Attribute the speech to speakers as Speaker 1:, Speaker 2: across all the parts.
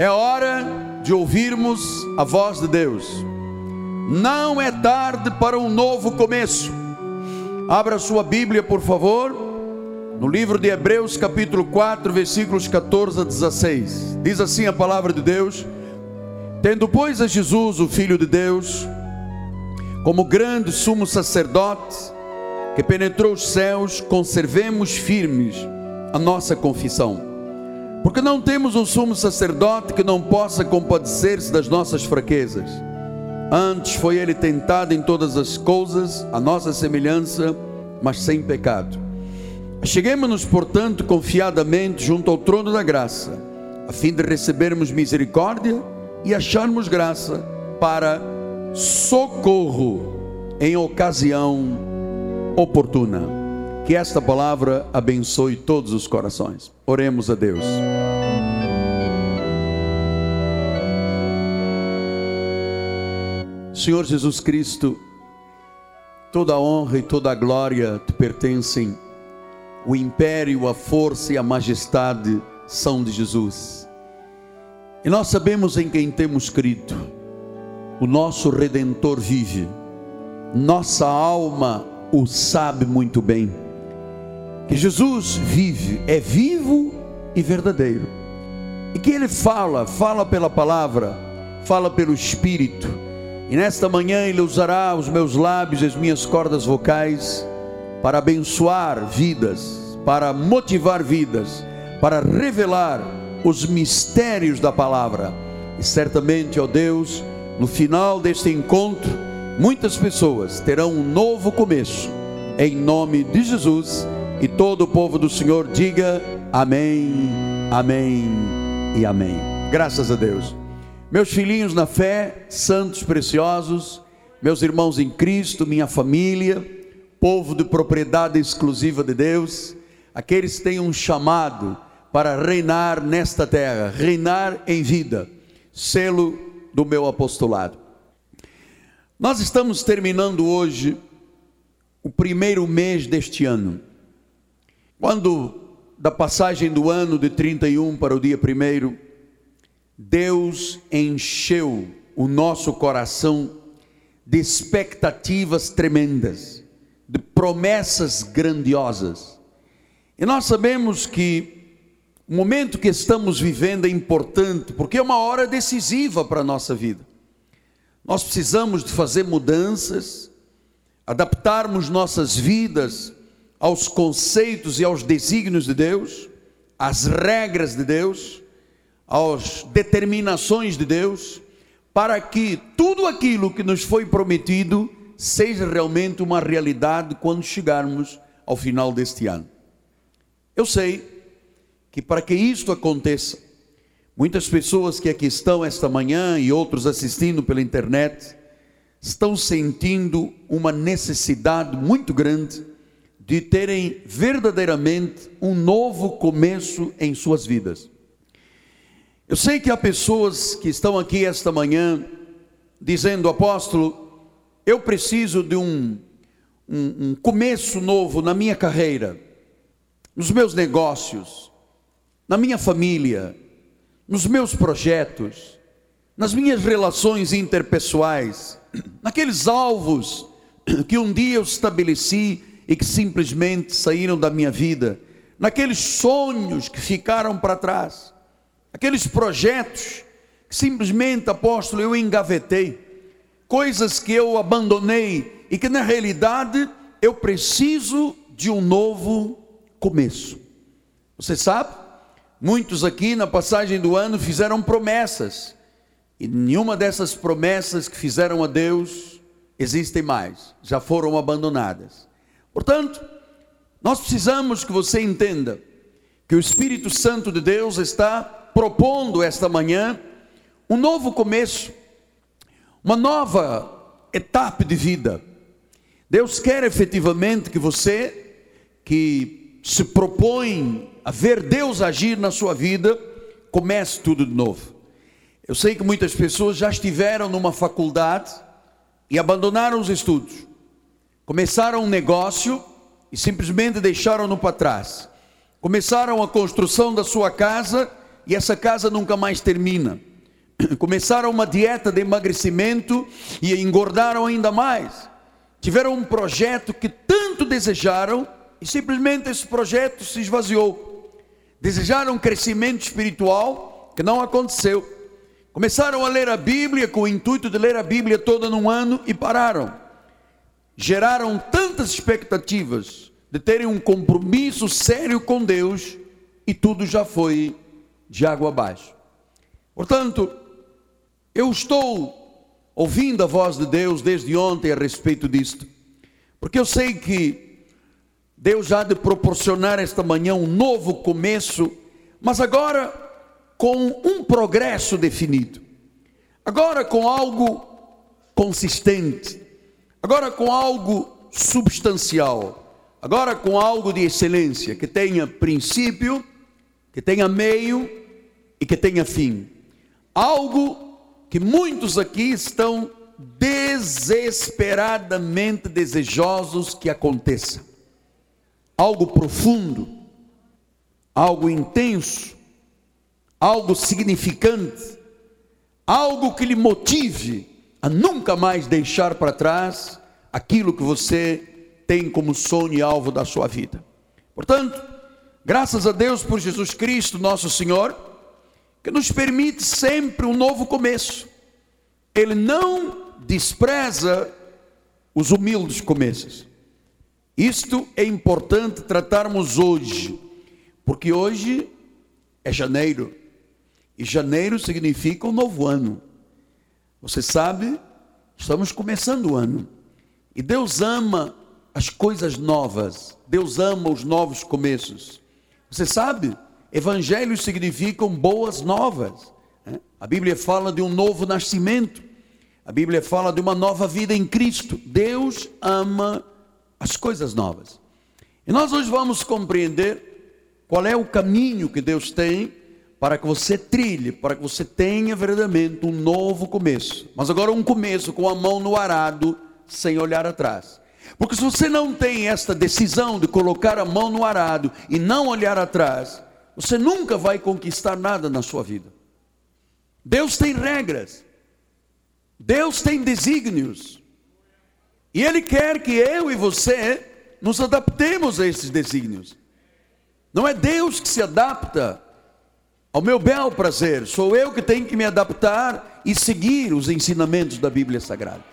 Speaker 1: É hora de ouvirmos a voz de Deus. Não é tarde para um novo começo. Abra sua Bíblia, por favor, no livro de Hebreus, capítulo 4, versículos 14 a 16. Diz assim a palavra de Deus: Tendo, pois, a Jesus, o Filho de Deus, como grande sumo sacerdote, que penetrou os céus, conservemos firmes a nossa confissão. Porque não temos um sumo sacerdote que não possa compadecer-se das nossas fraquezas. Antes foi ele tentado em todas as coisas, a nossa semelhança, mas sem pecado. Cheguemos-nos, portanto, confiadamente junto ao trono da graça, a fim de recebermos misericórdia e acharmos graça para socorro em ocasião oportuna. Que esta palavra abençoe todos os corações. Oremos a Deus. Senhor Jesus Cristo, toda a honra e toda a glória te pertencem. O império, a força e a majestade são de Jesus. E nós sabemos em quem temos crido. O nosso redentor vive. Nossa alma o sabe muito bem. Que Jesus vive, é vivo e verdadeiro. E que ele fala, fala pela palavra, fala pelo Espírito. E nesta manhã ele usará os meus lábios, as minhas cordas vocais, para abençoar vidas, para motivar vidas, para revelar os mistérios da palavra. E certamente, ó Deus, no final deste encontro, muitas pessoas terão um novo começo, em nome de Jesus. E todo o povo do Senhor diga amém, amém e amém. Graças a Deus. Meus filhinhos na fé, santos preciosos, meus irmãos em Cristo, minha família, povo de propriedade exclusiva de Deus, aqueles que têm um chamado para reinar nesta terra, reinar em vida, selo do meu apostolado. Nós estamos terminando hoje o primeiro mês deste ano. Quando da passagem do ano de 31 para o dia primeiro, Deus encheu o nosso coração de expectativas tremendas, de promessas grandiosas. E nós sabemos que o momento que estamos vivendo é importante, porque é uma hora decisiva para a nossa vida. Nós precisamos de fazer mudanças, adaptarmos nossas vidas aos conceitos e aos desígnios de Deus, às regras de Deus, às determinações de Deus, para que tudo aquilo que nos foi prometido seja realmente uma realidade quando chegarmos ao final deste ano. Eu sei que para que isto aconteça, Muitas pessoas que aqui estão esta manhã e outros assistindo pela internet estão sentindo uma necessidade muito grande de terem verdadeiramente um novo começo em suas vidas. Eu sei que há pessoas que estão aqui esta manhã dizendo, apóstolo, eu preciso de um, um, um começo novo na minha carreira, nos meus negócios, na minha família, nos meus projetos, nas minhas relações interpessoais, naqueles alvos que um dia eu estabeleci e que simplesmente saíram da minha vida, naqueles sonhos que ficaram para trás, aqueles projetos que simplesmente, apóstolo, eu engavetei, coisas que eu abandonei e que na realidade eu preciso de um novo começo. Você sabe? Muitos aqui na passagem do ano fizeram promessas, e nenhuma dessas promessas que fizeram a Deus existem mais, já foram abandonadas. Portanto, nós precisamos que você entenda que o Espírito Santo de Deus está propondo esta manhã um novo começo, uma nova etapa de vida. Deus quer efetivamente que você, que se propõe a ver Deus agir na sua vida, comece tudo de novo. Eu sei que muitas pessoas já estiveram numa faculdade e abandonaram os estudos, começaram um negócio e simplesmente deixaram-no para trás, começaram a construção da sua casa, e essa casa nunca mais termina. Começaram uma dieta de emagrecimento e engordaram ainda mais. Tiveram um projeto que tanto desejaram e simplesmente esse projeto se esvaziou. Desejaram crescimento espiritual que não aconteceu. Começaram a ler a Bíblia com o intuito de ler a Bíblia toda num ano e pararam. Geraram tantas expectativas de terem um compromisso sério com Deus e tudo já foi de água abaixo. Portanto, eu estou ouvindo a voz de Deus desde ontem a respeito disto, porque eu sei que Deus há de proporcionar esta manhã um novo começo, mas agora com um progresso definido, agora com algo consistente, agora com algo substancial Agora com algo de excelência, que tenha princípio, que tenha meio e que tenha fim. Algo que muitos aqui estão desesperadamente desejosos que aconteça. Algo profundo, algo intenso, algo significante, algo que lhe motive a nunca mais deixar para trás aquilo que você tem como sonho e alvo da sua vida. Portanto, graças a Deus por Jesus Cristo, nosso Senhor, que nos permite sempre um novo começo. Ele não despreza os humildes começos. Isto é importante tratarmos hoje, porque hoje é janeiro, e janeiro significa um novo ano. Você sabe, estamos começando o ano, e Deus ama as coisas novas. Deus ama os novos começos. Você sabe, evangelhos significam boas novas. Né? A Bíblia fala de um novo nascimento. A Bíblia fala de uma nova vida em Cristo. Deus ama as coisas novas. E nós hoje vamos compreender qual é o caminho que Deus tem para que você trilhe, para que você tenha verdadeiramente um novo começo. Mas agora um começo com a mão no arado, sem olhar atrás. Porque se você não tem esta decisão de colocar a mão no arado e não olhar atrás, você nunca vai conquistar nada na sua vida. Deus tem regras, Deus tem desígnios, e Ele quer que eu e você nos adaptemos a esses desígnios. Não é Deus que se adapta ao meu bel prazer, sou eu que tenho que me adaptar e seguir os ensinamentos da Bíblia Sagrada.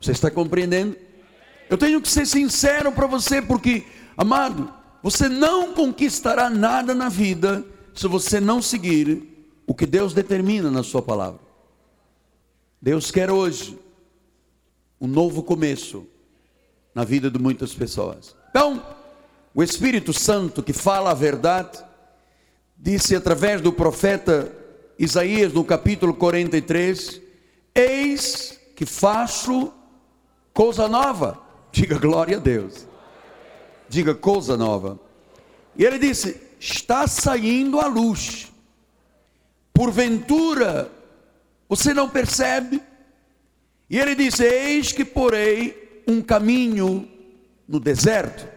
Speaker 1: Você está compreendendo? Eu tenho que ser sincero para você, porque, amado, você não conquistará nada na vida se você não seguir o que Deus determina na Sua palavra. Deus quer hoje um novo começo na vida de muitas pessoas. Então, o Espírito Santo que fala a verdade, disse através do profeta Isaías no capítulo 43: Eis que faço coisa nova. Diga glória a Deus. Diga coisa nova. E ele disse: está saindo a luz. Porventura, você não percebe? E ele disse: Eis que porei um caminho no deserto,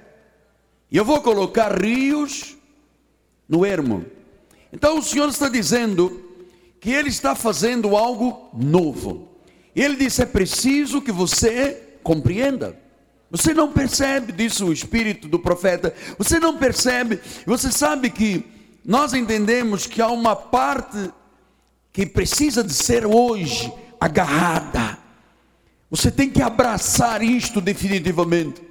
Speaker 1: e eu vou colocar rios no ermo. Então o Senhor está dizendo que Ele está fazendo algo novo. Ele disse: é preciso que você compreenda. Você não percebe, disse o espírito do profeta, você não percebe, você sabe que nós entendemos que há uma parte que precisa de ser hoje agarrada. Você tem que abraçar isto definitivamente.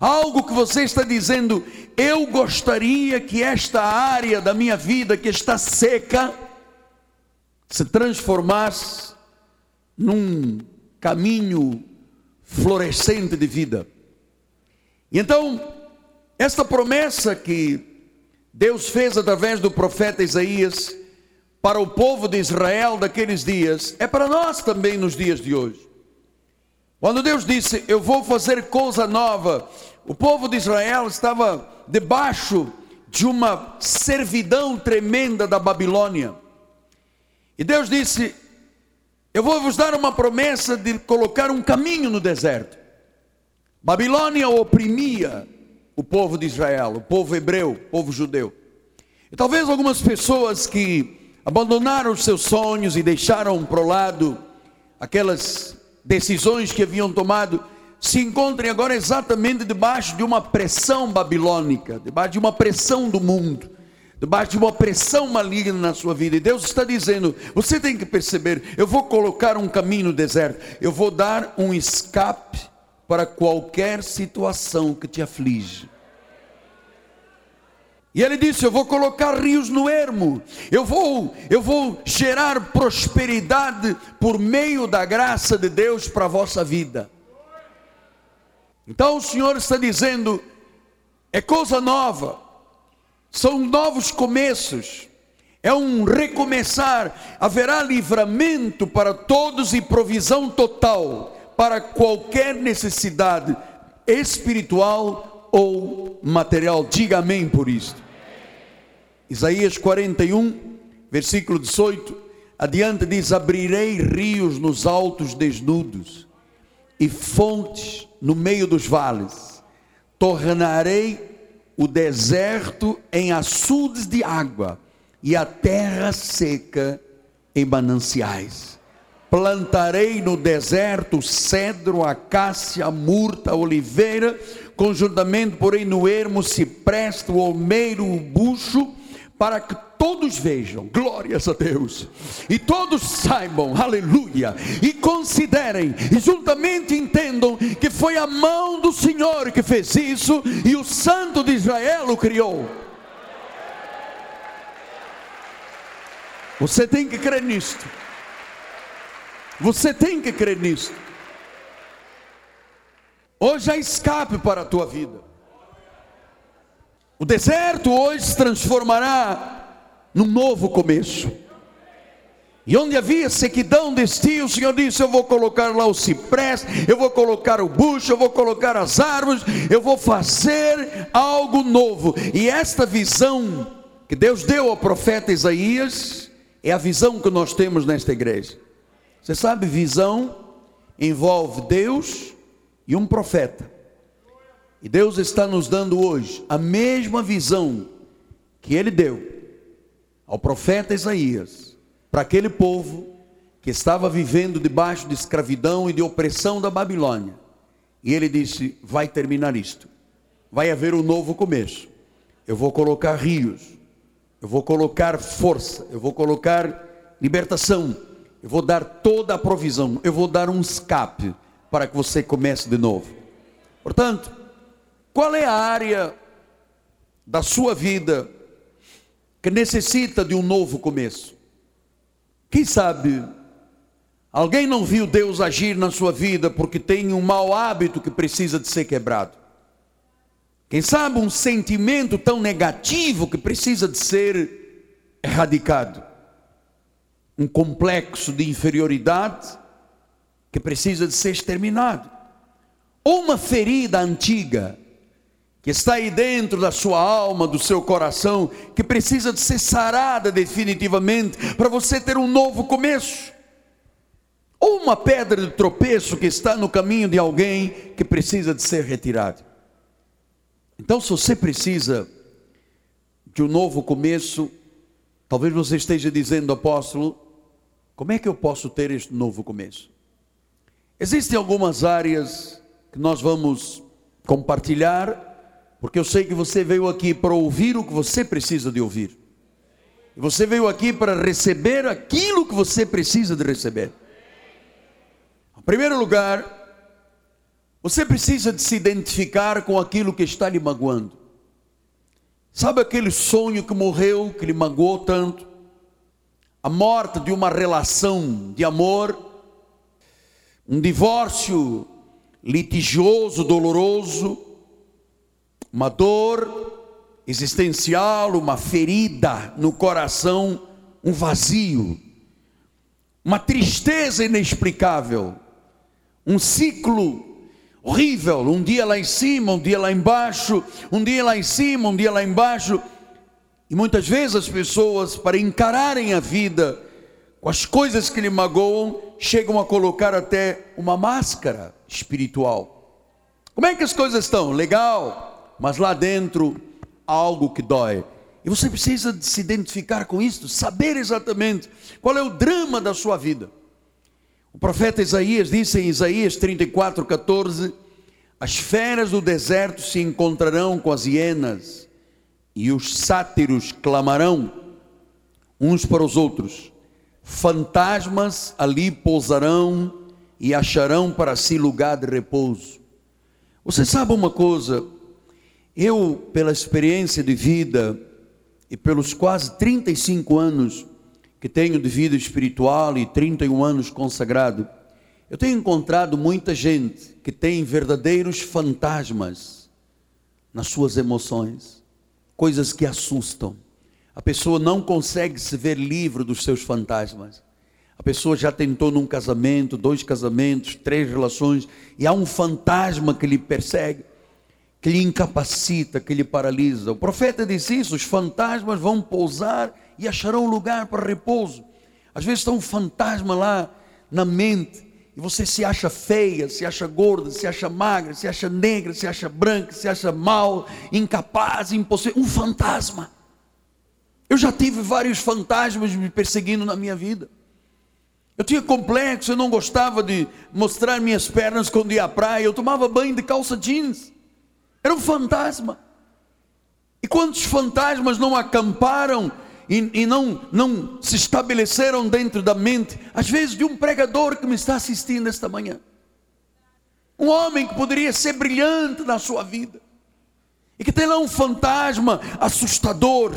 Speaker 1: Algo que você está dizendo, eu gostaria que esta área da minha vida que está seca se transformasse num caminho florescente de vida. E então, esta promessa que Deus fez através do profeta Isaías para o povo de Israel daqueles dias, é para nós também nos dias de hoje. Quando Deus disse: Eu vou fazer coisa nova, o povo de Israel estava debaixo de uma servidão tremenda da Babilônia. E Deus disse: eu vou vos dar uma promessa de colocar um caminho no deserto. Babilônia oprimia o povo de Israel, o povo hebreu, o povo judeu. E talvez algumas pessoas que abandonaram os seus sonhos e deixaram para o lado aquelas decisões que haviam tomado, se encontrem agora exatamente debaixo de uma pressão babilônica, debaixo de uma pressão do mundo, debaixo de uma pressão maligna na sua vida. E Deus está dizendo: você tem que perceber, eu vou colocar um caminho no deserto, eu vou dar um escape para qualquer situação que te aflige. E ele disse: Eu vou colocar rios no ermo, eu vou, eu vou gerar prosperidade por meio da graça de Deus para a vossa vida. Então o Senhor está dizendo: é coisa nova, são novos começos, é um recomeçar, haverá livramento para todos e provisão total para qualquer necessidade espiritual ou material. Diga amém por isto. Isaías 41, versículo 18, adiante diz: Abrirei rios nos altos desnudos e fontes no meio dos vales, tornarei o deserto em açudes de água e a terra seca em mananciais. Plantarei no deserto cedro, acácia, murta, oliveira, conjuntamente, porém, no ermo, cipreste, o olmeiro, o bucho, para que todos vejam, glórias a Deus, e todos saibam, aleluia, e considerem, e juntamente entendam que foi a mão do Senhor que fez isso, e o Santo de Israel o criou. Você tem que crer nisto. Você tem que crer nisto. Hoje há escape para a tua vida. O deserto hoje se transformará num novo começo. E onde havia sequidão de estio, o Senhor disse: Eu vou colocar lá o ciprés, eu vou colocar o bucho, eu vou colocar as árvores, eu vou fazer algo novo. E esta visão que Deus deu ao profeta Isaías é a visão que nós temos nesta igreja. Você sabe, visão envolve Deus e um profeta. E Deus está nos dando hoje a mesma visão que ele deu ao profeta Isaías, para aquele povo que estava vivendo debaixo de escravidão e de opressão da Babilônia. E ele disse: Vai terminar isto, vai haver um novo começo. Eu vou colocar rios, eu vou colocar força, eu vou colocar libertação, eu vou dar toda a provisão, eu vou dar um escape para que você comece de novo. Portanto, qual é a área da sua vida que necessita de um novo começo? Quem sabe alguém não viu Deus agir na sua vida porque tem um mau hábito que precisa de ser quebrado? Quem sabe um sentimento tão negativo que precisa de ser erradicado? Um complexo de inferioridade que precisa de ser exterminado? Ou uma ferida antiga que está aí dentro da sua alma, do seu coração, que precisa de ser sarada definitivamente para você ter um novo começo. Ou uma pedra de tropeço que está no caminho de alguém que precisa de ser retirado. Então, se você precisa de um novo começo, talvez você esteja dizendo, apóstolo, como é que eu posso ter este novo começo? Existem algumas áreas que nós vamos compartilhar porque eu sei que você veio aqui para ouvir o que você precisa de ouvir. Você veio aqui para receber aquilo que você precisa de receber. Em primeiro lugar, você precisa de se identificar com aquilo que está lhe magoando. Sabe aquele sonho que morreu, que lhe magoou tanto? A morte de uma relação de amor, um divórcio litigioso, doloroso, uma dor existencial, uma ferida no coração, um vazio, uma tristeza inexplicável, um ciclo horrível, um dia lá em cima, um dia lá embaixo, um dia lá em cima, um dia lá embaixo. E muitas vezes as pessoas, para encararem a vida com as coisas que lhe magoam, chegam a colocar até uma máscara espiritual. Como é que as coisas estão? Legal, mas lá dentro algo que dói. E você precisa se identificar com isso, saber exatamente qual é o drama da sua vida. O profeta Isaías disse em Isaías 34, 14: As feras do deserto se encontrarão com as hienas, e os sátiros clamarão uns para os outros. Fantasmas ali pousarão e acharão para si lugar de repouso. Você sabe uma coisa? Eu, pela experiência de vida e pelos quase 35 anos que tenho de vida espiritual e 31 anos consagrado, eu tenho encontrado muita gente que tem verdadeiros fantasmas nas suas emoções, coisas que assustam. A pessoa não consegue se ver livre dos seus fantasmas. A pessoa já tentou num casamento, dois casamentos, três relações, e há um fantasma que lhe persegue, que lhe incapacita, que lhe paralisa. O profeta disse isso: os fantasmas vão pousar e acharão lugar para repouso. Às vezes está um fantasma lá na mente, e você se acha feia, se acha gorda, se acha magra, se acha negra, se acha branca, se acha mal, incapaz, impossível. Um fantasma. Eu já tive vários fantasmas me perseguindo na minha vida. Eu tinha complexo, eu não gostava de mostrar minhas pernas quando ia à praia, eu tomava banho de calça jeans. Era um fantasma. E quantos fantasmas não acamparam e, e, não, não se estabeleceram dentro da mente, às vezes de um pregador que me está assistindo esta manhã? Um homem que poderia ser brilhante na sua vida, e que tem lá um fantasma assustador,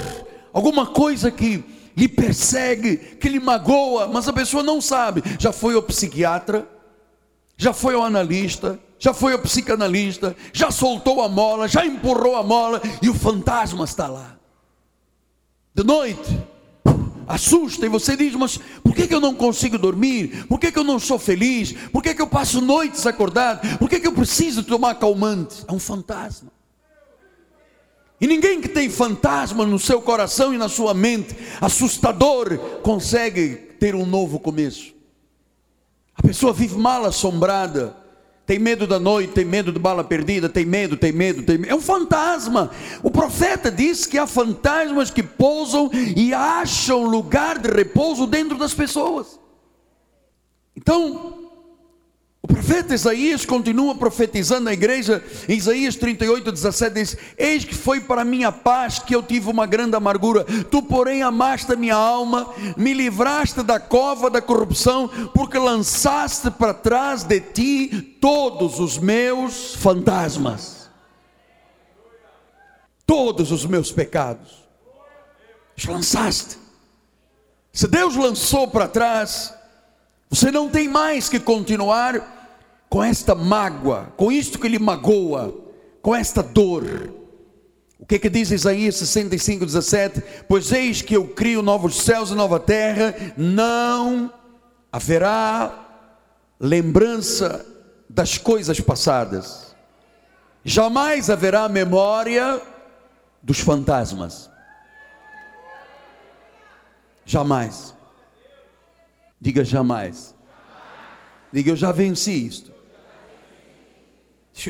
Speaker 1: alguma coisa que lhe persegue, que lhe magoa, mas a pessoa não sabe. Já foi ao psiquiatra, já foi ao analista, já foi ao psicanalista, já soltou a mola, já empurrou a mola e o fantasma está lá. De noite, assusta e você diz: Mas por que, que eu não consigo dormir? Por que, que eu não sou feliz? Por que, que eu passo noites acordado? Por que, que eu preciso tomar calmante? É um fantasma. E ninguém que tem fantasma no seu coração e na sua mente, assustador, consegue ter um novo começo. A pessoa vive mal assombrada, tem medo da noite, tem medo de bala perdida, tem medo, tem medo, tem medo. É um fantasma. O profeta diz que há fantasmas que pousam e acham lugar de repouso dentro das pessoas. Então, o profeta Isaías continua profetizando à igreja, em Isaías 38, 17 diz: Eis que foi para minha paz que eu tive uma grande amargura, tu, porém, amaste a minha alma, me livraste da cova da corrupção, porque lançaste para trás de ti todos os meus fantasmas, todos os meus pecados, lançaste. Se Deus lançou para trás, você não tem mais que continuar com esta mágoa, com isto que lhe magoa, com esta dor. O que é que diz Isaías 65, 17? Pois eis que eu crio novos céus e nova terra, não haverá lembrança das coisas passadas, jamais haverá memória dos fantasmas. Jamais. Diga jamais. Diga, eu já venci isto.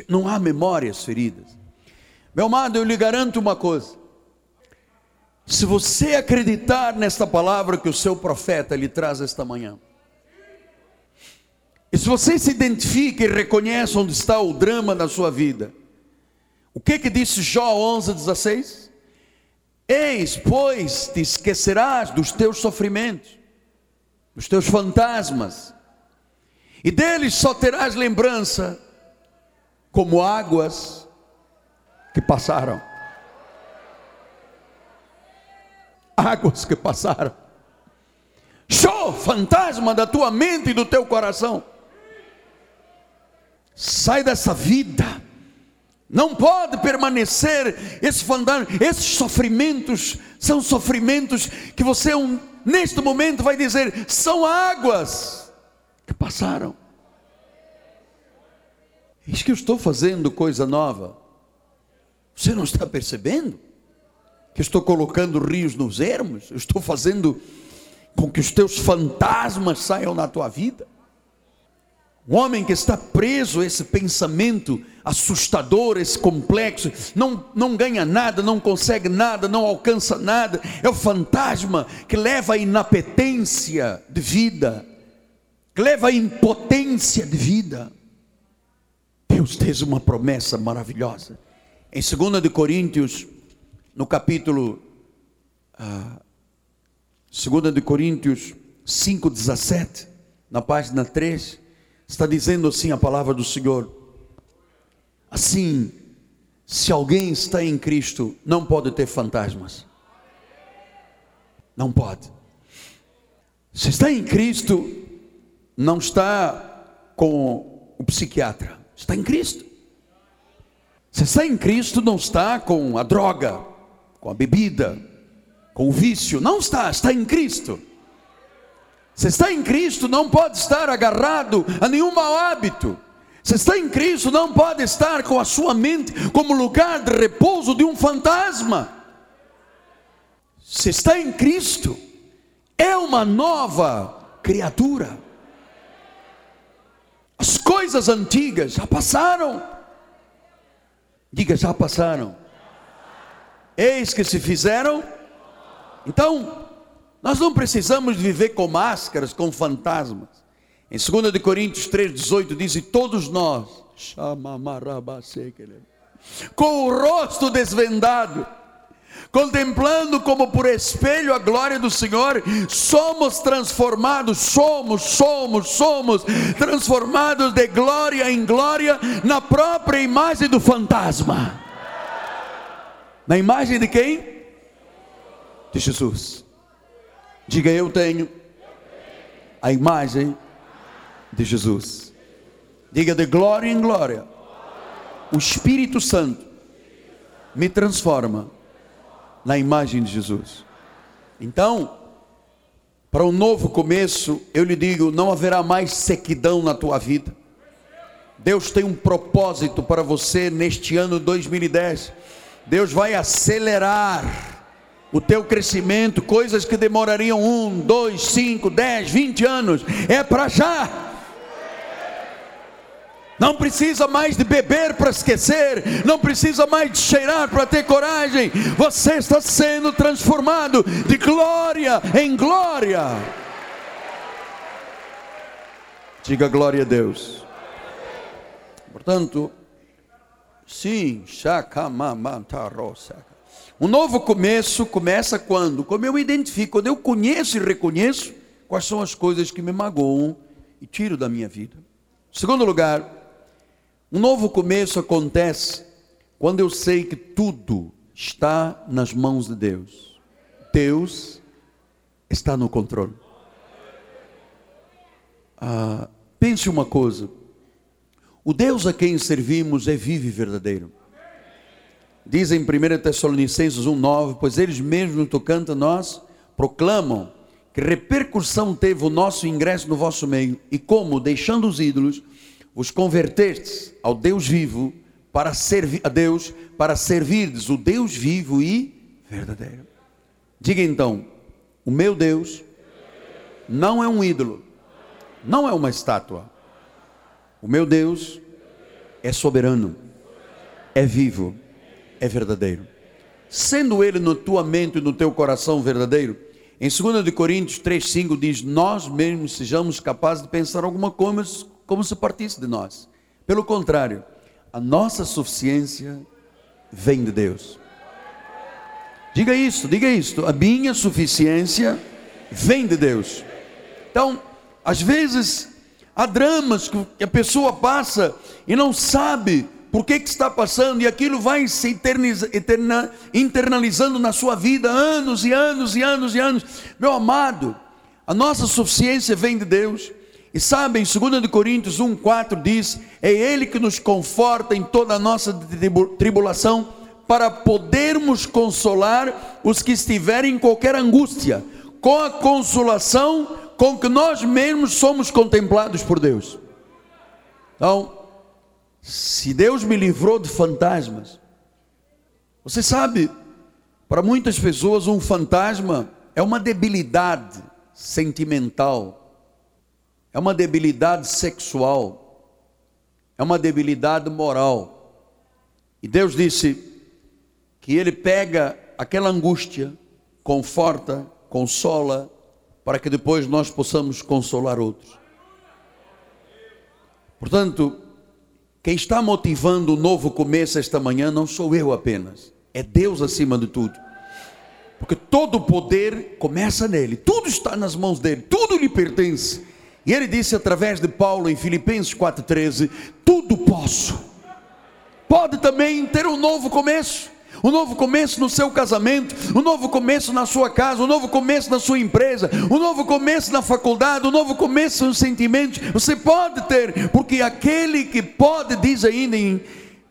Speaker 1: Não há memórias feridas. Meu amado, eu lhe garanto uma coisa. Se você acreditar nesta palavra que o seu profeta lhe traz esta manhã, e se você se identifica e reconhece onde está o drama da sua vida, o que que disse Jó 11, 16? Eis, pois, te esquecerás dos teus sofrimentos, dos teus fantasmas, e deles só terás lembrança como águas que passaram. Águas que passaram. Show, fantasma da tua mente e do teu coração. Sai dessa vida. Não pode permanecer esse fantasma, esses sofrimentos são sofrimentos que você um, neste momento vai dizer são águas que passaram. Diz que eu estou fazendo coisa nova. Você não está percebendo? Que eu estou colocando rios nos ermos? Eu estou fazendo com que os teus fantasmas saiam na tua vida? Um homem que está preso a esse pensamento assustador, esse complexo, não, não ganha nada, não consegue nada, não alcança nada, é o fantasma que leva à inapetência de vida, que leva à impotência de vida. Deus fez uma promessa maravilhosa. Em 2 de Coríntios, no capítulo ah, 2 de Coríntios 5,17, na página 3, está dizendo assim a palavra do Senhor. Assim, se alguém está em Cristo, não pode ter fantasmas. Não pode. Se está em Cristo, não está com o psiquiatra, está em Cristo. Se está em Cristo, não está com a droga, com a bebida, com o vício, não está, está em Cristo. Se está em Cristo, não pode estar agarrado a nenhum mau hábito. Se está em Cristo, não pode estar com a sua mente como lugar de repouso de um fantasma. Se está em Cristo, é uma nova criatura. As coisas antigas já passaram. Diga, já passaram. Eis que se fizeram então, nós não precisamos viver com máscaras, com fantasmas. Em 2 de Coríntios 3,18 diz: E todos nós, com o rosto desvendado, contemplando como por espelho a glória do Senhor, somos transformados, somos, somos, somos transformados de glória em glória na própria imagem do fantasma. Na imagem de quem? de Jesus. Diga eu tenho a imagem de Jesus. Diga de glória em glória. O Espírito Santo me transforma na imagem de Jesus. Então, para um novo começo, eu lhe digo: não haverá mais sequidão na tua vida. Deus tem um propósito para você neste ano 2010. Deus vai acelerar o teu crescimento, coisas que demorariam um, dois, cinco, dez, vinte anos, é para já. Não precisa mais de beber para esquecer, não precisa mais de cheirar para ter coragem. Você está sendo transformado de glória em glória. Diga glória a Deus. Portanto, sim. Um novo começo começa quando? Como eu identifico, quando eu conheço e reconheço quais são as coisas que me magoam e tiro da minha vida. Segundo lugar, um novo começo acontece quando eu sei que tudo está nas mãos de Deus. Deus está no controle. Ah, pense uma coisa: o Deus a quem servimos é vivo e verdadeiro. Diz em 1 Tessalonicenses 1,9: Pois eles mesmos no tocante a nós proclamam que repercussão teve o nosso ingresso no vosso meio e como, deixando os ídolos, vos convertestes ao Deus vivo para servir a Deus, para servirdes o Deus vivo e verdadeiro. Diga então: o meu Deus não é um ídolo, não é uma estátua. O meu Deus é soberano, é vivo é verdadeiro. Sendo ele no tua mente e no teu coração verdadeiro, em 2 de Coríntios 3,5 diz: Nós mesmos sejamos capazes de pensar alguma coisa como se partisse de nós. Pelo contrário, a nossa suficiência vem de Deus. Diga isso, diga isso. A minha suficiência vem de Deus. Então, às vezes, há dramas que a pessoa passa e não sabe por que, que está passando, e aquilo vai se eterniza, eterna, internalizando na sua vida, anos e anos e anos e anos. Meu amado, a nossa suficiência vem de Deus. E sabem, 2 Coríntios 1,4 diz: É Ele que nos conforta em toda a nossa tribulação, para podermos consolar os que estiverem em qualquer angústia, com a consolação com que nós mesmos somos contemplados por Deus. Então, se Deus me livrou de fantasmas, você sabe, para muitas pessoas um fantasma é uma debilidade sentimental, é uma debilidade sexual, é uma debilidade moral. E Deus disse que Ele pega aquela angústia, conforta, consola, para que depois nós possamos consolar outros. Portanto, quem está motivando o novo começo esta manhã não sou eu apenas, é Deus acima de tudo. Porque todo o poder começa nele, tudo está nas mãos dele, tudo lhe pertence. E ele disse através de Paulo em Filipenses 4,13: Tudo posso. Pode também ter um novo começo um novo começo no seu casamento, um novo começo na sua casa, um novo começo na sua empresa, um novo começo na faculdade, um novo começo nos sentimentos. Você pode ter, porque aquele que pode, diz ainda em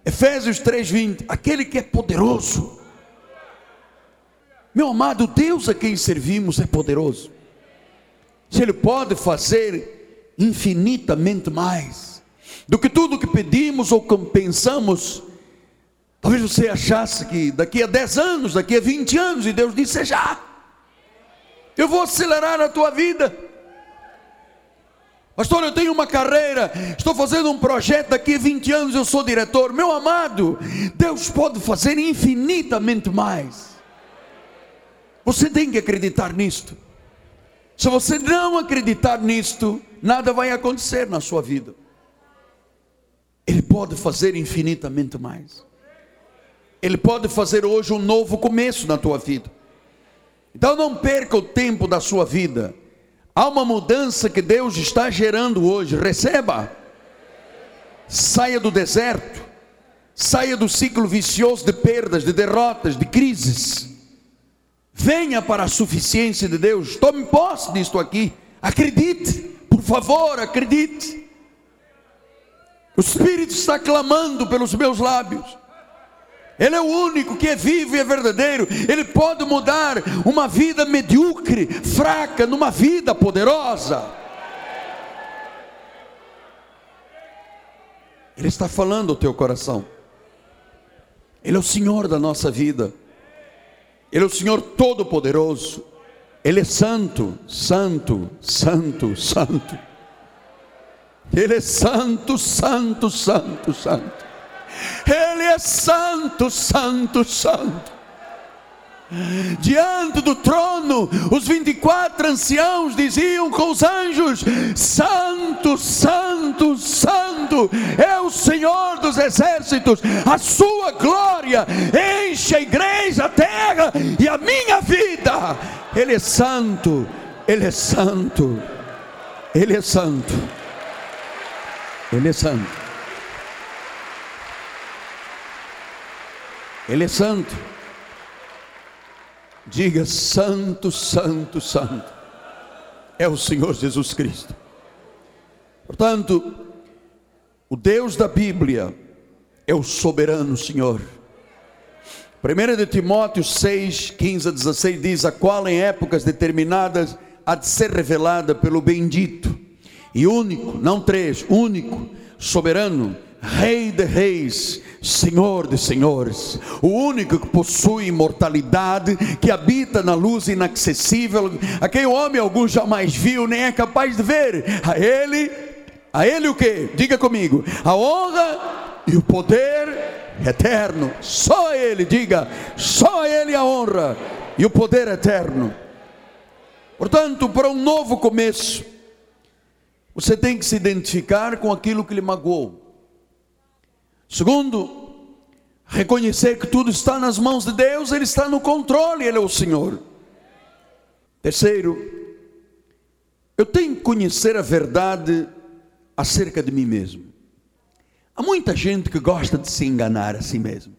Speaker 1: Efésios 3:20, aquele que é poderoso. Meu amado, Deus a quem servimos é poderoso. Se Ele pode fazer infinitamente mais do que tudo que pedimos ou pensamos, Talvez você achasse que daqui a 10 anos, daqui a 20 anos, e Deus disse: já. Eu vou acelerar a tua vida. Pastor, eu tenho uma carreira, estou fazendo um projeto, daqui a 20 anos eu sou diretor. Meu amado, Deus pode fazer infinitamente mais. Você tem que acreditar nisto. Se você não acreditar nisto, nada vai acontecer na sua vida. Ele pode fazer infinitamente mais. Ele pode fazer hoje um novo começo na tua vida. Então não perca o tempo da sua vida. Há uma mudança que Deus está gerando hoje. Receba. Saia do deserto. Saia do ciclo vicioso de perdas, de derrotas, de crises. Venha para a suficiência de Deus. Tome posse disto aqui. Acredite. Por favor, acredite. O Espírito está clamando pelos meus lábios. Ele é o único que é vivo e é verdadeiro. Ele pode mudar uma vida medíocre, fraca, numa vida poderosa. Ele está falando ao teu coração. Ele é o Senhor da nossa vida. Ele é o Senhor Todo-Poderoso. Ele é santo, santo, santo, santo. Ele é santo, santo, santo, santo. Ele é santo, santo, santo. Diante do trono, os 24 anciãos diziam com os anjos: Santo, Santo, É o Senhor dos exércitos, a sua glória enche a igreja, a terra e a minha vida. Ele é santo, Ele é santo, Ele é santo, Ele é santo. Ele é santo. Diga: Santo, Santo, Santo. É o Senhor Jesus Cristo. Portanto, o Deus da Bíblia é o soberano Senhor. 1 de Timóteo 6, 15 a 16 diz: A qual em épocas determinadas há de ser revelada pelo bendito e único, não três, único, soberano, Rei de reis, Senhor de senhores, o único que possui imortalidade, que habita na luz inacessível, a quem o homem algum jamais viu, nem é capaz de ver. A Ele, a Ele o que? Diga comigo: a honra e o poder eterno. Só a Ele, diga, só a Ele a honra e o poder eterno. Portanto, para um novo começo, você tem que se identificar com aquilo que lhe magoou. Segundo, reconhecer que tudo está nas mãos de Deus, Ele está no controle, Ele é o Senhor. Terceiro, eu tenho que conhecer a verdade acerca de mim mesmo. Há muita gente que gosta de se enganar a si mesmo.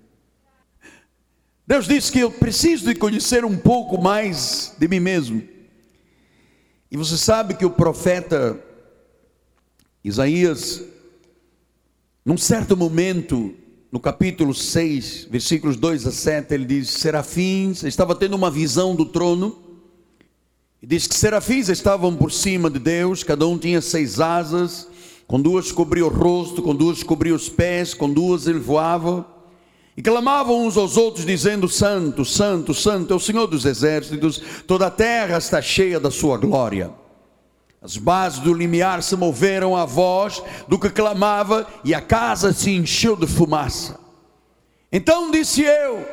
Speaker 1: Deus disse que eu preciso de conhecer um pouco mais de mim mesmo. E você sabe que o profeta Isaías num certo momento, no capítulo 6, versículos 2 a 7, ele diz: Serafins, estava tendo uma visão do trono, e diz que serafins estavam por cima de Deus, cada um tinha seis asas, com duas cobria o rosto, com duas cobria os pés, com duas ele voava, e clamavam uns aos outros, dizendo: Santo, Santo, Santo é o Senhor dos exércitos, toda a terra está cheia da sua glória. As bases do limiar se moveram à voz do que clamava e a casa se encheu de fumaça. Então disse eu: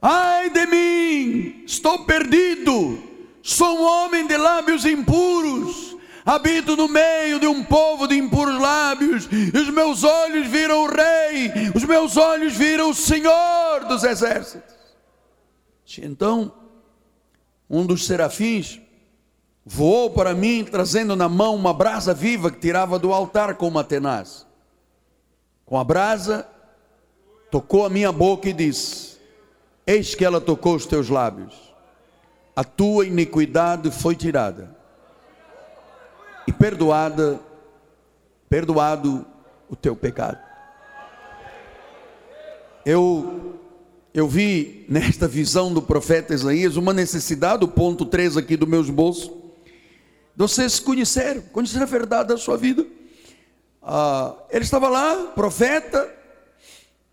Speaker 1: Ai de mim, estou perdido, sou um homem de lábios impuros, habito no meio de um povo de impuros lábios, e os meus olhos viram o Rei, os meus olhos viram o Senhor dos Exércitos. Então, um dos serafins voou para mim, trazendo na mão uma brasa viva que tirava do altar com uma tenaz. Com a brasa, tocou a minha boca e disse: Eis que ela tocou os teus lábios, a tua iniquidade foi tirada, perdoada, perdoado o teu pecado. Eu eu vi nesta visão do profeta Isaías uma necessidade, o ponto 3 aqui do meus bolsos, vocês conheceram, conheceram a verdade da sua vida. Ah, ele estava lá, profeta,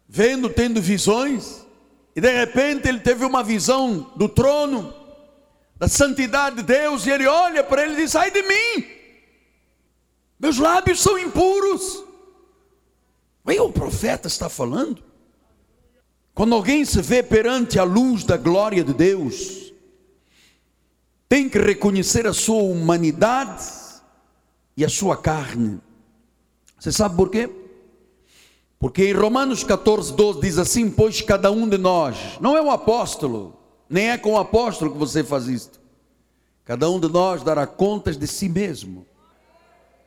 Speaker 1: vendo, tendo visões, e de repente ele teve uma visão do trono, da santidade de Deus, e ele olha para ele e diz: Ai de mim, meus lábios são impuros. Aí o profeta está falando. Quando alguém se vê perante a luz da glória de Deus, tem que reconhecer a sua humanidade e a sua carne. Você sabe por quê? Porque em Romanos 14, 12 diz assim: Pois cada um de nós, não é um apóstolo, nem é com o apóstolo que você faz isto, cada um de nós dará contas de si mesmo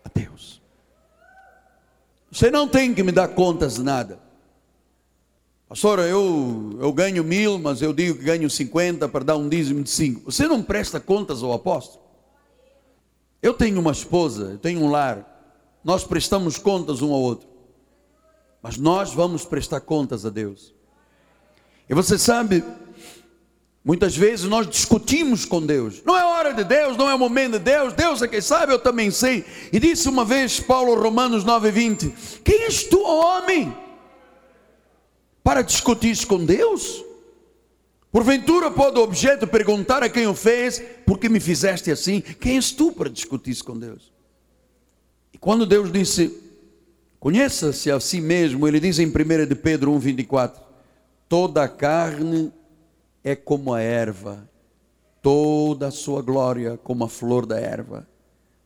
Speaker 1: a Deus. Você não tem que me dar contas de nada. Pastor, eu, eu ganho mil, mas eu digo que ganho 50 para dar um dízimo de cinco. Você não presta contas ao apóstolo? Eu tenho uma esposa, eu tenho um lar. Nós prestamos contas um ao outro. Mas nós vamos prestar contas a Deus. E você sabe, muitas vezes nós discutimos com Deus. Não é hora de Deus, não é o momento de Deus. Deus é quem sabe, eu também sei. E disse uma vez Paulo, Romanos 9:20: Quem és tu, homem? para discutir com Deus? Porventura pode o objeto perguntar a quem o fez, por que me fizeste assim? Quem és tu para discutir com Deus? E quando Deus disse, conheça-se a si mesmo, ele diz em 1 de Pedro 1,24: toda a carne é como a erva, toda a sua glória como a flor da erva.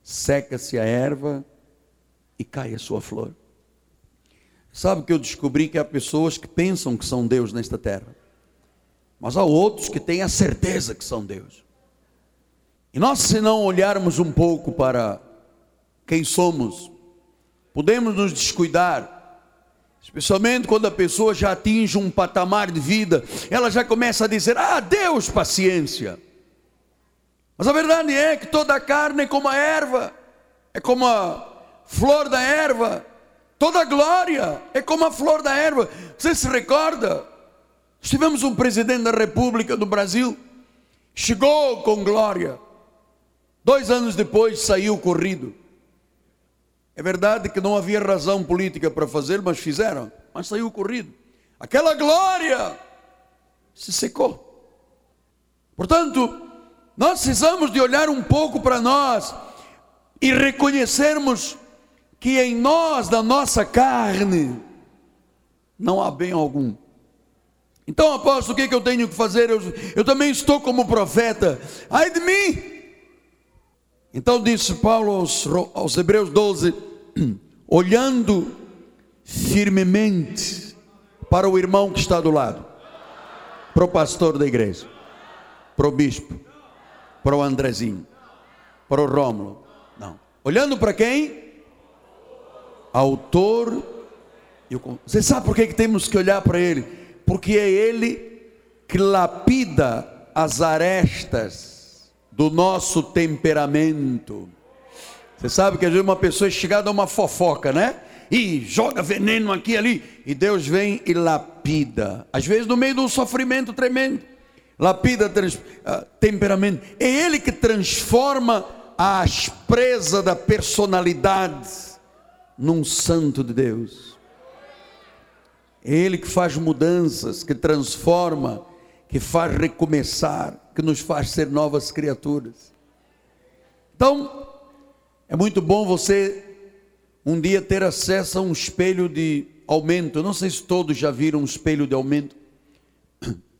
Speaker 1: Seca-se a erva e cai a sua flor. Sabe que eu descobri que há pessoas que pensam que são Deus nesta terra, mas há outros que têm a certeza que são Deus. E nós, se não olharmos um pouco para quem somos, podemos nos descuidar, especialmente quando a pessoa já atinge um patamar de vida, ela já começa a dizer: Ah, Deus, paciência. Mas a verdade é que toda a carne é como a erva, é como a flor da erva, Toda glória é como a flor da erva. Você se recorda? Tivemos um presidente da República do Brasil, chegou com glória. Dois anos depois saiu corrido. É verdade que não havia razão política para fazer, mas fizeram. Mas saiu corrido. Aquela glória se secou. Portanto, nós precisamos de olhar um pouco para nós e reconhecermos que em nós, da nossa carne, não há bem algum. Então, apóstolo, o que, é que eu tenho que fazer? Eu, eu também estou como profeta. Ai de mim! Então disse Paulo aos, aos Hebreus 12: olhando firmemente para o irmão que está do lado, para o pastor da igreja, para o bispo, para o Andrezinho, para o Rômulo. Não. Olhando para quem? autor. Você sabe por que, que temos que olhar para ele? Porque é ele que lapida as arestas do nosso temperamento. Você sabe que às vezes uma pessoa é chegada a uma fofoca, né? E joga veneno aqui e ali, e Deus vem e lapida. Às vezes no meio de um sofrimento tremendo, lapida trans, uh, temperamento. É Ele que transforma a aspreza da personalidade num santo de Deus. É Ele que faz mudanças, que transforma, que faz recomeçar, que nos faz ser novas criaturas. Então, É muito bom você um dia ter acesso a um espelho de aumento. Não sei se todos já viram um espelho de aumento.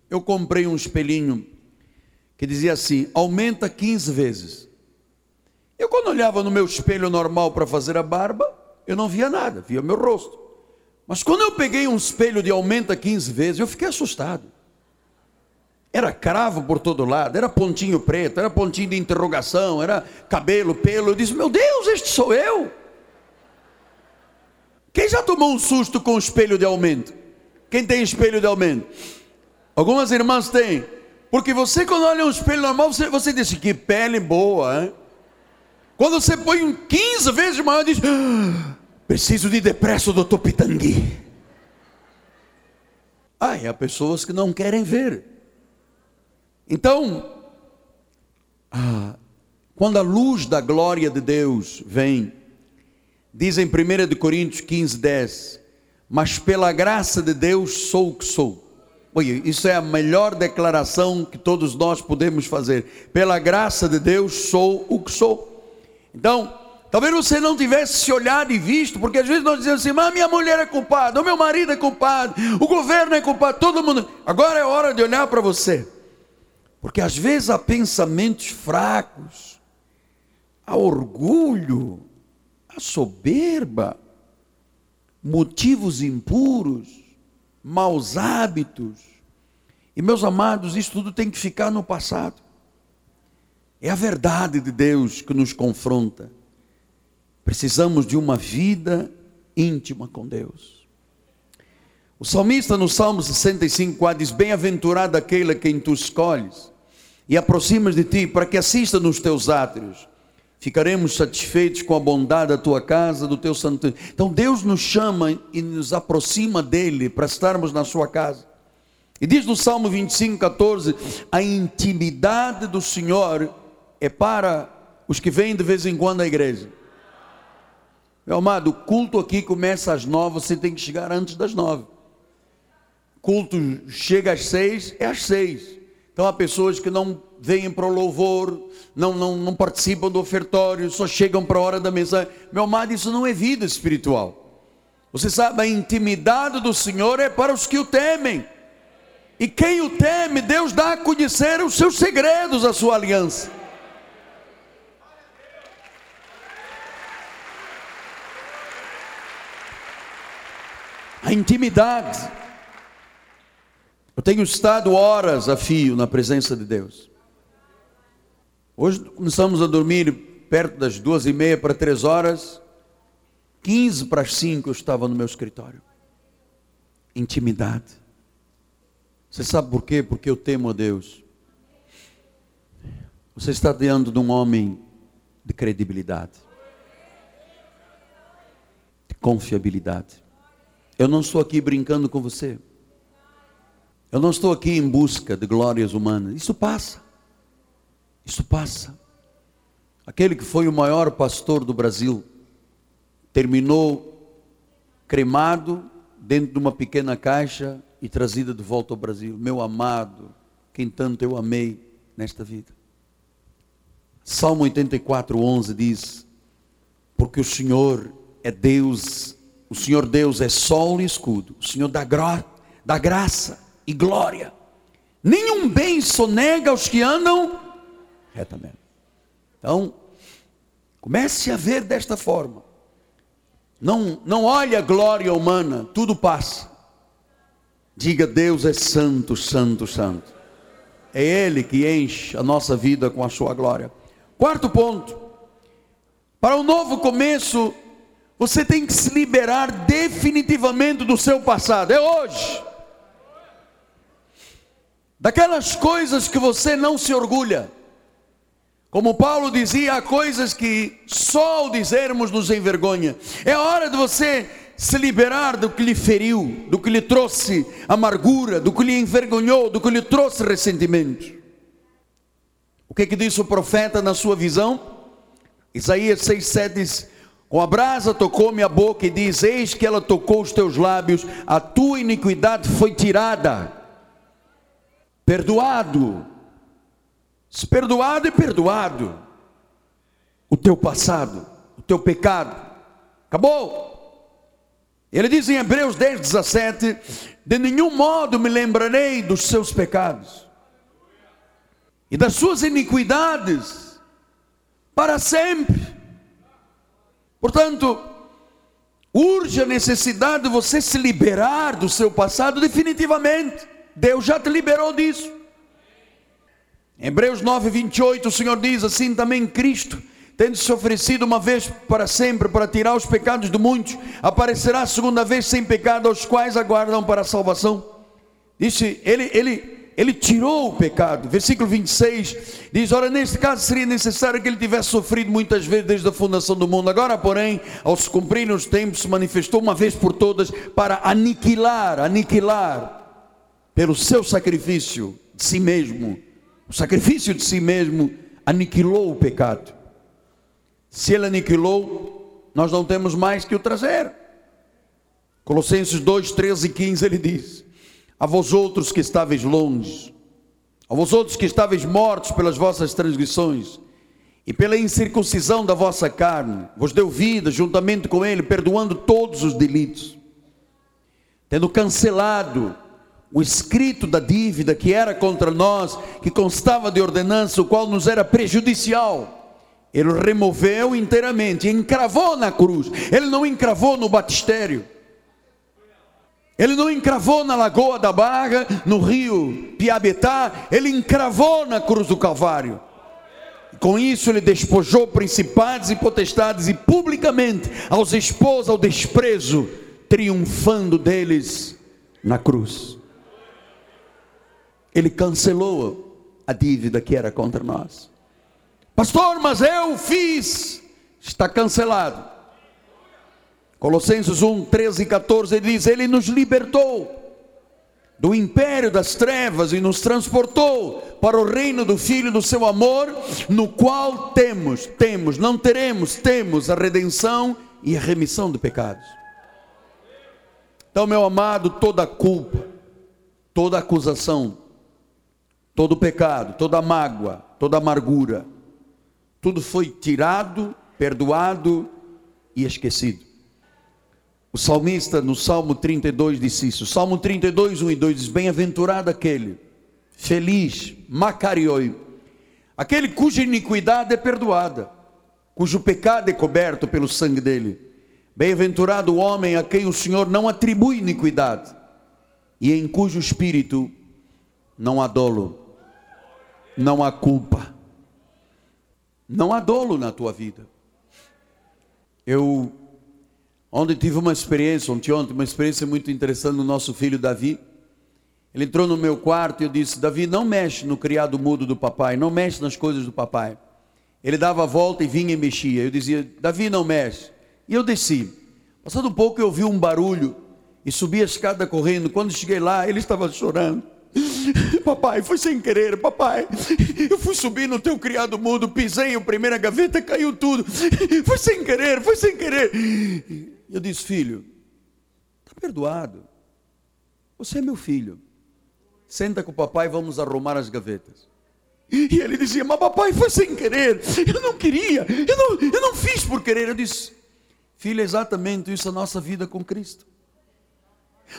Speaker 1: Eu comprei um espelhinho que dizia assim: aumenta 15 vezes. Eu, quando olhava no meu espelho normal para fazer a barba, eu não via nada, via meu rosto. Mas quando eu peguei um espelho de aumenta 15 vezes, eu fiquei assustado. Era cravo por todo lado, era pontinho preto, era pontinho de interrogação, era cabelo, pelo. Eu disse: Meu Deus, este sou eu. Quem já tomou um susto com o espelho de aumento? Quem tem espelho de aumento? Algumas irmãs têm. Porque você, quando olha um espelho normal, você, você diz: Que pele boa, hein? Quando você põe um 15 vezes maior, diz: ah, Preciso de depresso, doutor Pitangui. Ah, há pessoas que não querem ver. Então, ah, quando a luz da glória de Deus vem, diz em 1 Coríntios 15, 10: Mas pela graça de Deus sou o que sou. Oi, isso é a melhor declaração que todos nós podemos fazer. Pela graça de Deus sou o que sou. Então, talvez você não tivesse se olhado e visto, porque às vezes nós dizemos assim: mas minha mulher é culpada, o meu marido é culpado, o governo é culpado, todo mundo. Agora é hora de olhar para você. Porque às vezes há pensamentos fracos, há orgulho, há soberba, motivos impuros, maus hábitos. E meus amados, isso tudo tem que ficar no passado. É a verdade de Deus que nos confronta. Precisamos de uma vida íntima com Deus. O salmista no Salmo 65 diz: Bem-aventurado aquele a quem tu escolhes e aproximas de ti para que assista nos teus átrios ficaremos satisfeitos com a bondade da tua casa, do teu santuário. Então Deus nos chama e nos aproxima dele para estarmos na sua casa. E diz no Salmo 25, 14: a intimidade do Senhor é para os que vêm de vez em quando à igreja. Meu amado, o culto aqui começa às nove, você tem que chegar antes das nove. Culto chega às seis, é às seis. Então há pessoas que não vêm para o louvor, não, não, não participam do ofertório, só chegam para a hora da mensagem. Meu amado, isso não é vida espiritual. Você sabe, a intimidade do Senhor é para os que o temem. E quem o teme, Deus dá a conhecer os seus segredos, a sua aliança. A intimidade. Eu tenho estado horas a fio na presença de Deus. Hoje começamos a dormir perto das duas e meia para três horas. Quinze para as cinco eu estava no meu escritório. Intimidade. Você sabe por quê? Porque eu temo a Deus. Você está diante de um homem de credibilidade, de confiabilidade. Eu não estou aqui brincando com você. Eu não estou aqui em busca de glórias humanas. Isso passa. Isso passa. Aquele que foi o maior pastor do Brasil terminou cremado dentro de uma pequena caixa e trazida de volta ao Brasil. Meu amado, quem tanto eu amei nesta vida. Salmo 84, 11 diz: Porque o Senhor é Deus, o Senhor Deus é sol e escudo, o Senhor dá, gra dá graça e glória. Nenhum bem sonega aos que andam retamente. Então, comece a ver desta forma. Não, não olhe a glória humana, tudo passa. Diga: Deus é santo, santo, santo. É Ele que enche a nossa vida com a sua glória. Quarto ponto: para um novo começo, você tem que se liberar definitivamente do seu passado. É hoje daquelas coisas que você não se orgulha. Como Paulo dizia, há coisas que só ao dizermos nos envergonha. É hora de você se liberar do que lhe feriu, do que lhe trouxe amargura, do que lhe envergonhou, do que lhe trouxe ressentimento. O que, é que disse o profeta na sua visão? Isaías 6,7 diz: Com a brasa tocou minha boca e diz: Eis que ela tocou os teus lábios, a tua iniquidade foi tirada perdoado. Perdoado e perdoado. O teu passado. teu pecado. Acabou. Ele diz em Hebreus 10, 17: De nenhum modo me lembrarei dos seus pecados e das suas iniquidades para sempre. Portanto, urge a necessidade de você se liberar do seu passado definitivamente. Deus já te liberou disso. Hebreus 9, 28, o Senhor diz assim também: Cristo, tendo se oferecido uma vez para sempre para tirar os pecados de muitos, aparecerá a segunda vez sem pecado, aos quais aguardam para a salvação. Disse, ele, ele, ele tirou o pecado. Versículo 26 diz: Ora, neste caso seria necessário que ele tivesse sofrido muitas vezes desde a fundação do mundo. Agora, porém, ao se cumprir os tempos, se manifestou uma vez por todas para aniquilar, aniquilar, pelo seu sacrifício de si mesmo, o sacrifício de si mesmo aniquilou o pecado. Se ele aniquilou, nós não temos mais que o trazer. Colossenses 2, 13 e 15 ele diz: A vós outros que estáveis longe, a vós outros que estáveis mortos pelas vossas transgressões e pela incircuncisão da vossa carne, vos deu vida juntamente com ele, perdoando todos os delitos, tendo cancelado o escrito da dívida que era contra nós, que constava de ordenança, o qual nos era prejudicial. Ele removeu inteiramente, encravou na cruz. Ele não encravou no batistério. Ele não encravou na Lagoa da Barra, no rio Piabetá, ele encravou na cruz do Calvário. Com isso, ele despojou principados e potestades e publicamente aos expôs ao desprezo, triunfando deles na cruz. Ele cancelou a dívida que era contra nós. Pastor, mas eu fiz, está cancelado. Colossenses 1, 13 e 14 ele diz: Ele nos libertou do império das trevas e nos transportou para o reino do Filho do seu amor, no qual temos, temos, não teremos, temos a redenção e a remissão de pecados. Então, meu amado, toda culpa, toda acusação, todo pecado, toda mágoa, toda amargura, tudo foi tirado, perdoado e esquecido. O salmista no Salmo 32 disse isso. Salmo 32, 1 e 2 diz: Bem-aventurado aquele, feliz, macarioi, aquele cuja iniquidade é perdoada, cujo pecado é coberto pelo sangue dele. Bem-aventurado o homem a quem o Senhor não atribui iniquidade e em cujo espírito não há dolo, não há culpa, não há dolo na tua vida. Eu Ontem tive uma experiência, ontem, ontem, uma experiência muito interessante no nosso filho Davi. Ele entrou no meu quarto e eu disse: Davi, não mexe no criado mudo do papai, não mexe nas coisas do papai. Ele dava a volta e vinha e mexia. Eu dizia: Davi, não mexe. E eu desci. Passando um pouco, eu ouvi um barulho e subi a escada correndo. Quando cheguei lá, ele estava chorando. Papai, foi sem querer, papai. Eu fui subir no teu criado mudo, pisei em primeira gaveta, caiu tudo. Foi sem querer, foi sem querer. Eu disse, filho, está perdoado. Você é meu filho. Senta com o papai, vamos arrumar as gavetas. E ele dizia, mas papai, foi sem querer. Eu não queria, eu não, eu não fiz por querer. Eu disse, filho, é exatamente isso a nossa vida com Cristo.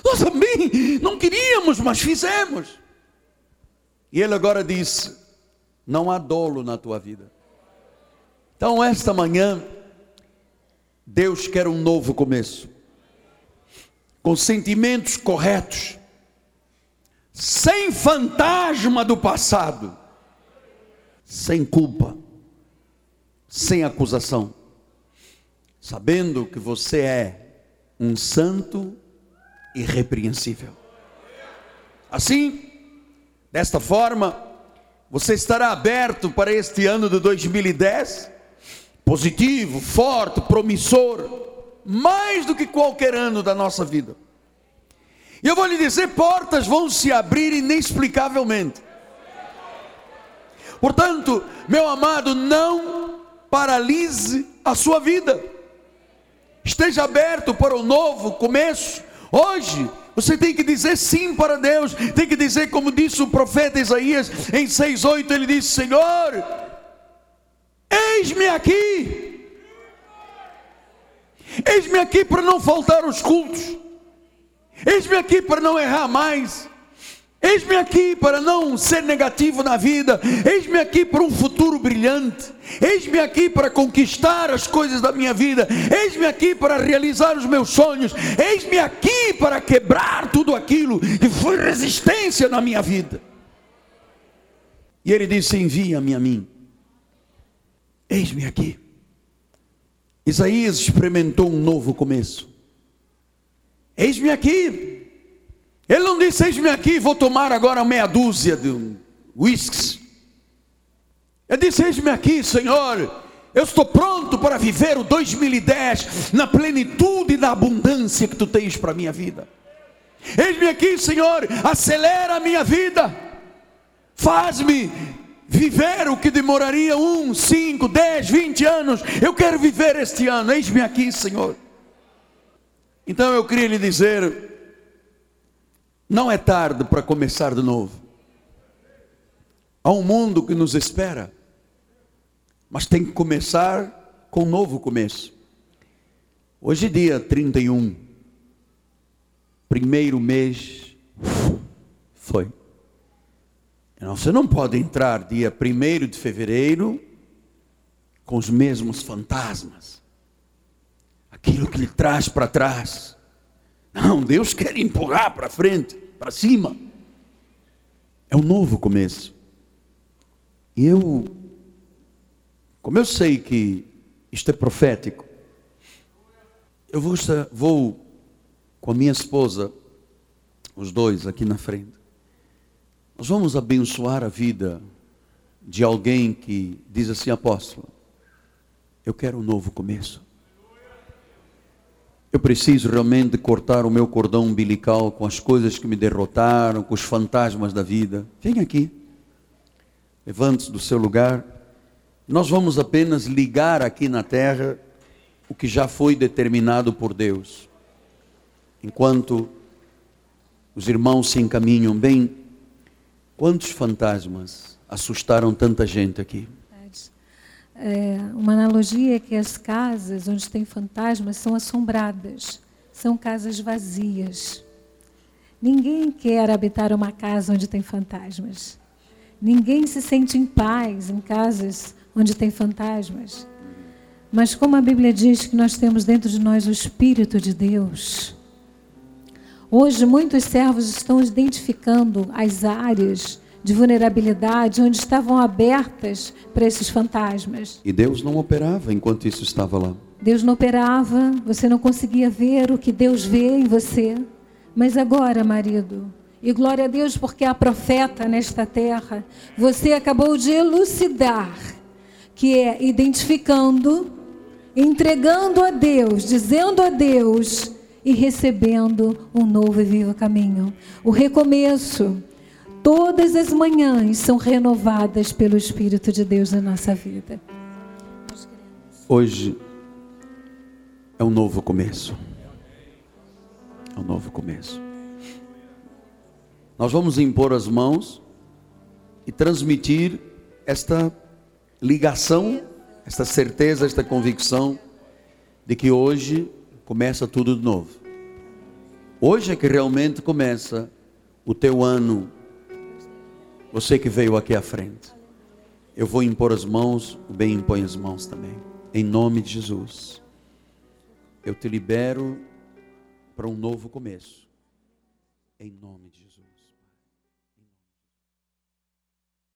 Speaker 1: Nós também não queríamos, mas fizemos. E ele agora disse: não há dolo na tua vida. Então, esta manhã, Deus quer um novo começo, com sentimentos corretos, sem fantasma do passado, sem culpa, sem acusação, sabendo que você é um santo irrepreensível. Assim, desta forma, você estará aberto para este ano de 2010 positivo, forte, promissor, mais do que qualquer ano da nossa vida. E eu vou lhe dizer: portas vão se abrir inexplicavelmente. Portanto, meu amado, não paralise a sua vida. Esteja aberto para o novo começo. Hoje, você tem que dizer sim para Deus. Tem que dizer, como disse o profeta Isaías em 6,8: ele disse: Senhor, Eis-me aqui. Eis-me aqui para não faltar aos cultos. Eis-me aqui para não errar mais. Eis-me aqui para não ser negativo na vida. Eis-me aqui para um futuro brilhante. Eis-me aqui para conquistar as coisas da minha vida. Eis-me aqui para realizar os meus sonhos. Eis-me aqui para quebrar tudo aquilo que foi resistência na minha vida. E ele disse: Envia-me a mim. Eis-me aqui. Isaías experimentou um novo começo. Eis-me aqui. Ele não disse: Eis-me aqui, vou tomar agora meia dúzia de whiskies. Ele disse: Eis-me aqui, Senhor. Eu estou pronto para viver o 2010 na plenitude na abundância que tu tens para a minha vida. Eis-me aqui, Senhor, acelera a minha vida, faz-me viver o que demoraria um, cinco, dez, vinte anos. Eu quero viver este ano, eis-me aqui, Senhor. Então eu queria lhe dizer: não é tarde para começar de novo. Há um mundo que nos espera, mas tem que começar com um novo começo. Hoje, é dia 31, primeiro mês, foi. Então, você não pode entrar dia 1 de fevereiro com os mesmos fantasmas aquilo que lhe traz para trás. Não, Deus quer empurrar para frente, para cima. É um novo começo. E eu, como eu sei que isto é profético, eu vou, vou com a minha esposa, os dois aqui na frente. Nós vamos abençoar a vida de alguém que diz assim, apóstolo, eu quero um novo começo. Eu preciso realmente cortar o meu cordão umbilical com as coisas que me derrotaram, com os fantasmas da vida. Vem aqui. Levante-se do seu lugar. Nós vamos apenas ligar aqui na terra o que já foi determinado por Deus. Enquanto os irmãos se encaminham bem, quantos fantasmas assustaram tanta gente aqui?
Speaker 2: É, uma analogia é que as casas onde tem fantasmas são assombradas, são casas vazias. Ninguém quer habitar uma casa onde tem fantasmas. Ninguém se sente em paz em casas onde tem fantasmas. Mas como a Bíblia diz que nós temos dentro de nós o Espírito de Deus, hoje muitos servos estão identificando as áreas de vulnerabilidade, onde estavam abertas para esses fantasmas.
Speaker 1: E Deus não operava enquanto isso estava lá.
Speaker 2: Deus não operava, você não conseguia ver o que Deus vê em você. Mas agora, marido, e glória a Deus porque há profeta nesta terra, você acabou de elucidar, que é identificando, entregando a Deus, dizendo a Deus e recebendo um novo e vivo caminho. O recomeço todas as manhãs são renovadas pelo Espírito de Deus na nossa vida.
Speaker 1: Hoje é um novo começo. É um novo começo. Nós vamos impor as mãos e transmitir esta ligação, esta certeza, esta convicção de que hoje começa tudo de novo. Hoje é que realmente começa o teu ano você que veio aqui à frente. Eu vou impor as mãos, o bem impõe as mãos também. Em nome de Jesus. Eu te libero para um novo começo. Em nome.